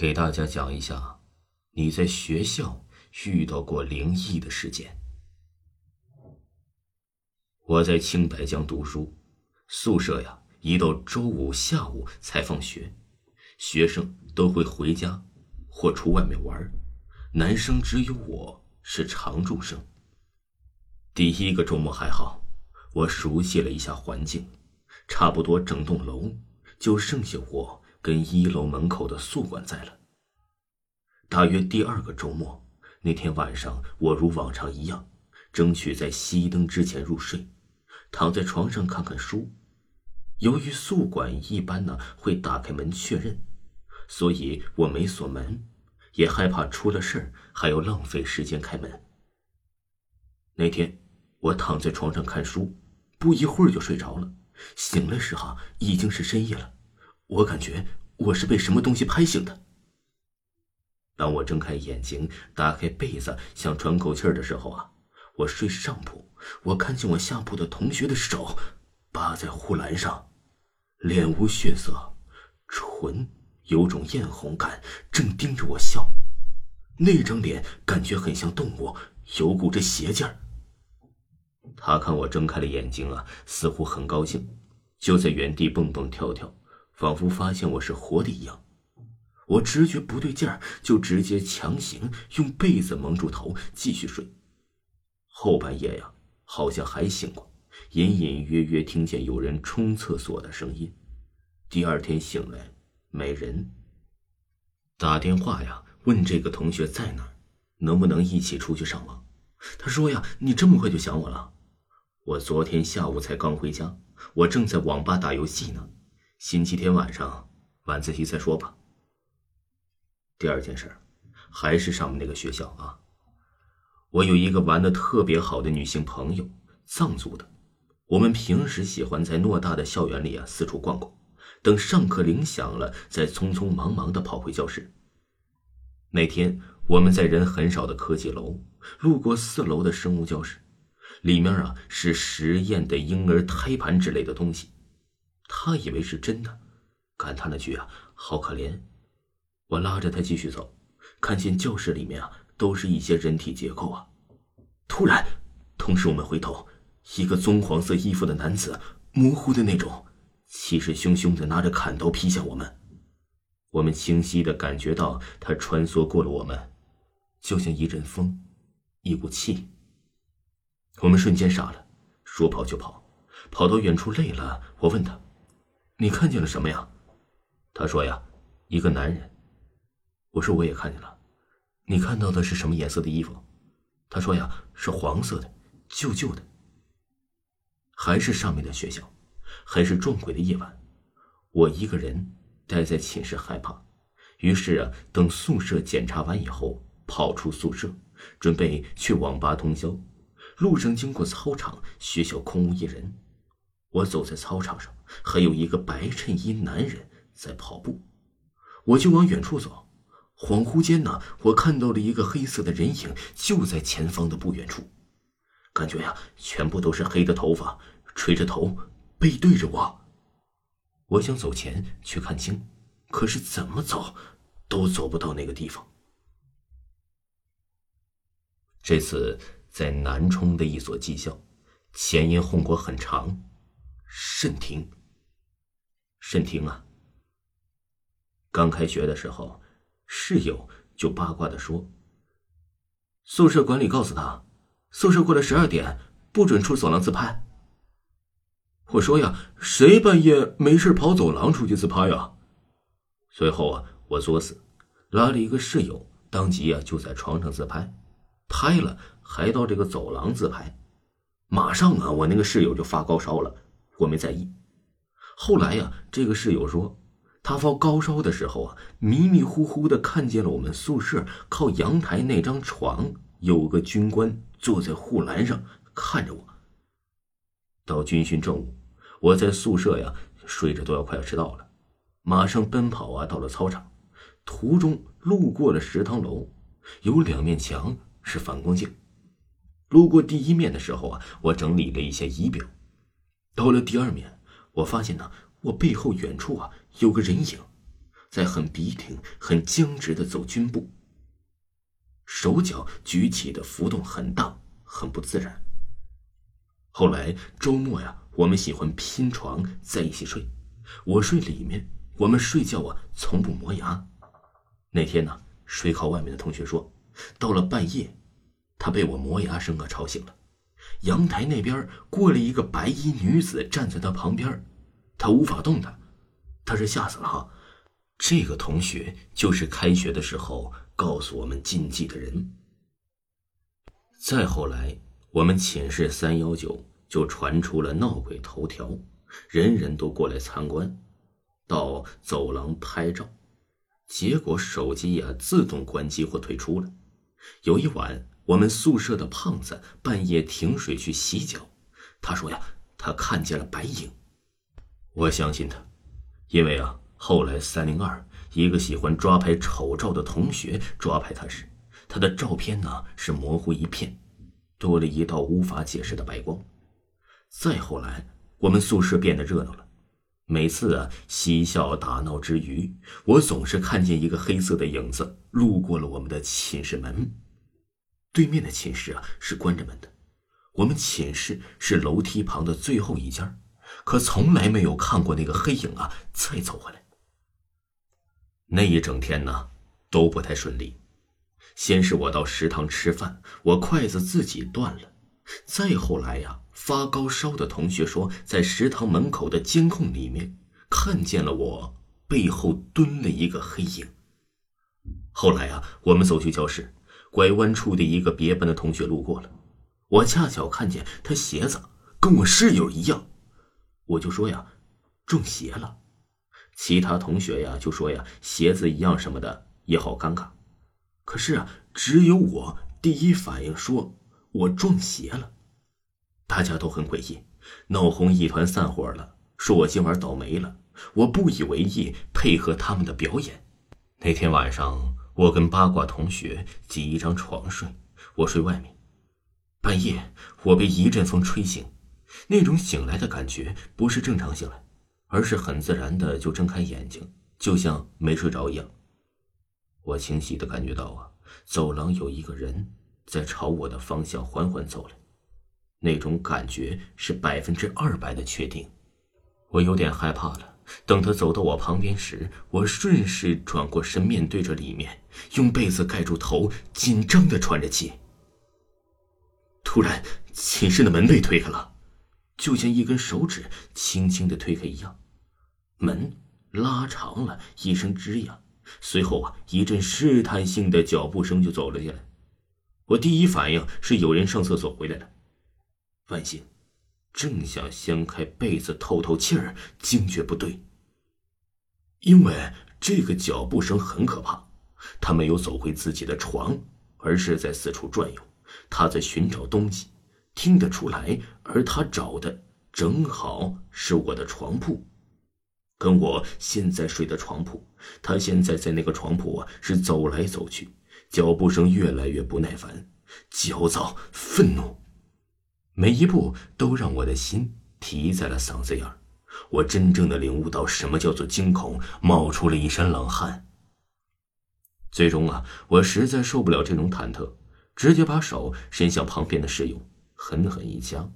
给大家讲一下，你在学校遇到过灵异的事件。我在青白江读书，宿舍呀，一到周五下午才放学，学生都会回家或出外面玩，男生只有我是常住生。第一个周末还好，我熟悉了一下环境，差不多整栋楼就剩下我。跟一楼门口的宿管在了。大约第二个周末那天晚上，我如往常一样，争取在熄灯之前入睡，躺在床上看看书。由于宿管一般呢会打开门确认，所以我没锁门，也害怕出了事儿还要浪费时间开门。那天我躺在床上看书，不一会儿就睡着了，醒来时哈已经是深夜了。我感觉我是被什么东西拍醒的。当我睁开眼睛，打开被子想喘口气儿的时候啊，我睡上铺，我看见我下铺的同学的手扒在护栏上，脸无血色，唇有种艳红感，正盯着我笑。那张脸感觉很像动物，有股这邪劲儿。他看我睁开了眼睛啊，似乎很高兴，就在原地蹦蹦跳跳。仿佛发现我是活的一样，我直觉不对劲儿，就直接强行用被子蒙住头继续睡。后半夜呀，好像还醒过，隐隐约约听见有人冲厕所的声音。第二天醒来没人，打电话呀问这个同学在哪儿，能不能一起出去上网？他说呀，你这么快就想我了？我昨天下午才刚回家，我正在网吧打游戏呢。星期天晚上晚自习再说吧。第二件事，还是上面那个学校啊。我有一个玩的特别好的女性朋友，藏族的。我们平时喜欢在偌大的校园里啊四处逛逛，等上课铃响了，再匆匆忙忙的跑回教室。那天我们在人很少的科技楼路过四楼的生物教室，里面啊是实验的婴儿胎盘之类的东西。他以为是真的，感叹了句：“啊，好可怜。”我拉着他继续走，看见教室里面啊，都是一些人体结构啊。突然，同时我们回头，一个棕黄色衣服的男子，模糊的那种，气势汹汹的拿着砍刀劈向我们。我们清晰的感觉到他穿梭过了我们，就像一阵风，一股气。我们瞬间傻了，说跑就跑，跑到远处累了，我问他。你看见了什么呀？他说呀，一个男人。我说我也看见了。你看到的是什么颜色的衣服？他说呀，是黄色的，旧旧的。还是上面的学校，还是撞鬼的夜晚。我一个人待在寝室害怕，于是啊，等宿舍检查完以后，跑出宿舍，准备去网吧通宵。路上经过操场，学校空无一人。我走在操场上，还有一个白衬衣男人在跑步，我就往远处走。恍惚间呢，我看到了一个黑色的人影，就在前方的不远处。感觉呀，全部都是黑的头发，垂着头，背对着我。我想走前去看清，可是怎么走，都走不到那个地方。这次在南充的一所技校，前因后果很长。慎婷，慎婷啊！刚开学的时候，室友就八卦的说：“宿舍管理告诉他，宿舍过了十二点不准出走廊自拍。”我说呀：“谁半夜没事跑走廊出去自拍呀？”随后啊，我作死，拉了一个室友，当即啊就在床上自拍，拍了还到这个走廊自拍，马上啊，我那个室友就发高烧了。我没在意。后来呀，这个室友说，他发高烧的时候啊，迷迷糊糊的看见了我们宿舍靠阳台那张床有个军官坐在护栏上看着我。到军训正午，我在宿舍呀睡着都要快要迟到了，马上奔跑啊到了操场，途中路过了食堂楼，有两面墙是反光镜。路过第一面的时候啊，我整理了一下仪表，到了第二面，我发现呢，我背后远处啊有个人影，在很笔挺、很僵直的走军步，手脚举起的幅度很大，很不自然。后来周末呀，我们喜欢拼床在一起睡，我睡里面，我们睡觉啊从不磨牙。那天呢，睡靠外面的同学说，到了半夜。他被我磨牙声啊吵醒了，阳台那边过了一个白衣女子站在他旁边，他无法动弹，他是吓死了哈。这个同学就是开学的时候告诉我们禁忌的人。再后来，我们寝室三幺九就传出了闹鬼头条，人人都过来参观，到走廊拍照，结果手机呀自动关机或退出了。有一晚。我们宿舍的胖子半夜停水去洗脚，他说呀，他看见了白影。我相信他，因为啊，后来三零二一个喜欢抓拍丑照的同学抓拍他时，他的照片呢是模糊一片，多了一道无法解释的白光。再后来，我们宿舍变得热闹了，每次啊嬉笑打闹之余，我总是看见一个黑色的影子路过了我们的寝室门。对面的寝室啊是关着门的，我们寝室是楼梯旁的最后一间，可从来没有看过那个黑影啊再走回来。那一整天呢都不太顺利，先是我到食堂吃饭，我筷子自己断了，再后来呀发高烧的同学说在食堂门口的监控里面看见了我背后蹲了一个黑影。后来啊我们走去教室。拐弯处的一个别班的同学路过了，我恰巧看见他鞋子跟我室友一样，我就说呀，中邪了。其他同学呀就说呀，鞋子一样什么的也好尴尬。可是啊，只有我第一反应说我撞邪了，大家都很诡异，闹哄一团，散伙了，说我今晚倒霉了。我不以为意，配合他们的表演。那天晚上。我跟八卦同学挤一张床睡，我睡外面。半夜我被一阵风吹醒，那种醒来的感觉不是正常醒来，而是很自然的就睁开眼睛，就像没睡着一样。我清晰的感觉到啊，走廊有一个人在朝我的方向缓缓走来，那种感觉是百分之二百的确定。我有点害怕了。等他走到我旁边时，我顺势转过身，面对着里面，用被子盖住头，紧张的喘着气。突然，寝室的门被推开了，就像一根手指轻轻的推开一样，门拉长了一声吱呀，随后啊，一阵试探性的脚步声就走了进来。我第一反应是有人上厕所回来了，万幸。正想掀开被子透透气儿，惊觉不对。因为这个脚步声很可怕，他没有走回自己的床，而是在四处转悠，他在寻找东西，听得出来。而他找的正好是我的床铺，跟我现在睡的床铺。他现在在那个床铺啊，是走来走去，脚步声越来越不耐烦、焦躁、愤怒。每一步都让我的心提在了嗓子眼儿，我真正的领悟到什么叫做惊恐，冒出了一身冷汗。最终啊，我实在受不了这种忐忑，直接把手伸向旁边的室友，狠狠一掐，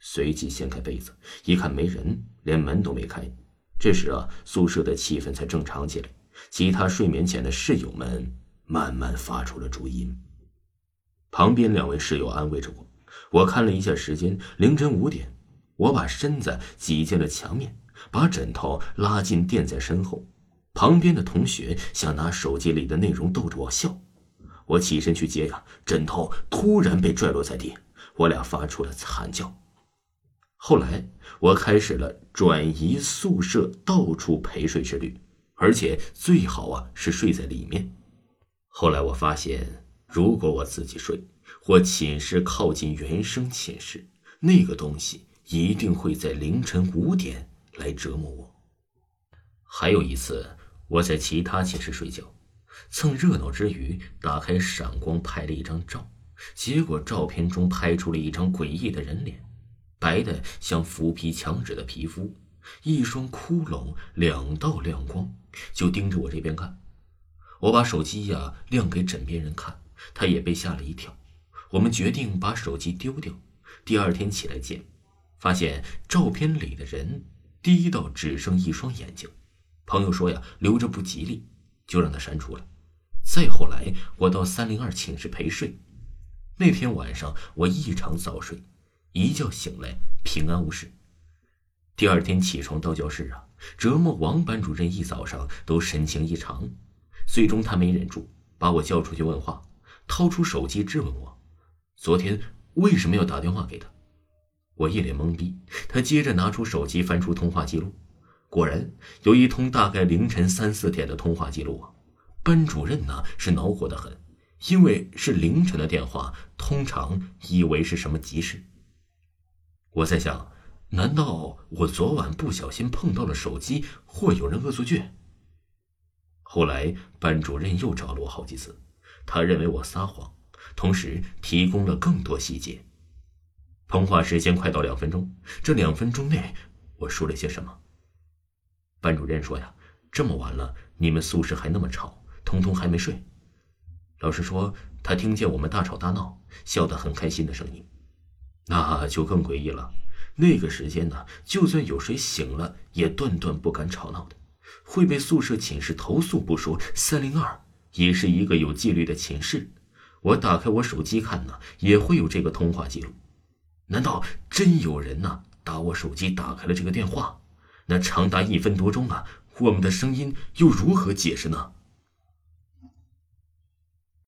随即掀开被子，一看没人，连门都没开。这时啊，宿舍的气氛才正常起来，其他睡眠前的室友们慢慢发出了主音。旁边两位室友安慰着我。我看了一下时间，凌晨五点。我把身子挤进了墙面，把枕头拉近垫在身后。旁边的同学想拿手机里的内容逗着我笑。我起身去接呀，枕头突然被拽落在地，我俩发出了惨叫。后来我开始了转移宿舍、到处陪睡之旅，而且最好啊是睡在里面。后来我发现，如果我自己睡，或寝室靠近原生寝室，那个东西一定会在凌晨五点来折磨我。还有一次，我在其他寝室睡觉，蹭热闹之余，打开闪光拍了一张照，结果照片中拍出了一张诡异的人脸，白的像腐皮墙纸的皮肤，一双窟窿，两道亮光，就盯着我这边看。我把手机呀亮给枕边人看，他也被吓了一跳。我们决定把手机丢掉，第二天起来见，发现照片里的人低到只剩一双眼睛。朋友说呀，留着不吉利，就让他删除了。再后来，我到三零二寝室陪睡，那天晚上我异常早睡，一觉醒来平安无事。第二天起床到教室啊，折磨王班主任一早上都神情异常，最终他没忍住，把我叫出去问话，掏出手机质问我，昨天为什么要打电话给他？我一脸懵逼，他接着拿出手机翻出通话记录。果然有一通大概凌晨三四点的通话记录啊！班主任呢是恼火的很，因为是凌晨的电话，通常以为是什么急事。我在想，难道我昨晚不小心碰到了手机，或有人恶作剧？后来班主任又找了我好几次，他认为我撒谎，同时提供了更多细节。通话时间快到两分钟，这两分钟内我说了些什么？班主任说：“呀，这么晚了，你们宿舍还那么吵，彤彤还没睡。”老师说他听见我们大吵大闹，笑得很开心的声音，那就更诡异了。那个时间呢，就算有谁醒了，也断断不敢吵闹的，会被宿舍寝室投诉不说。三零二也是一个有纪律的寝室，我打开我手机看呢，也会有这个通话记录。难道真有人呢？打我手机打开了这个电话？那长达一分多钟啊，我们的声音又如何解释呢？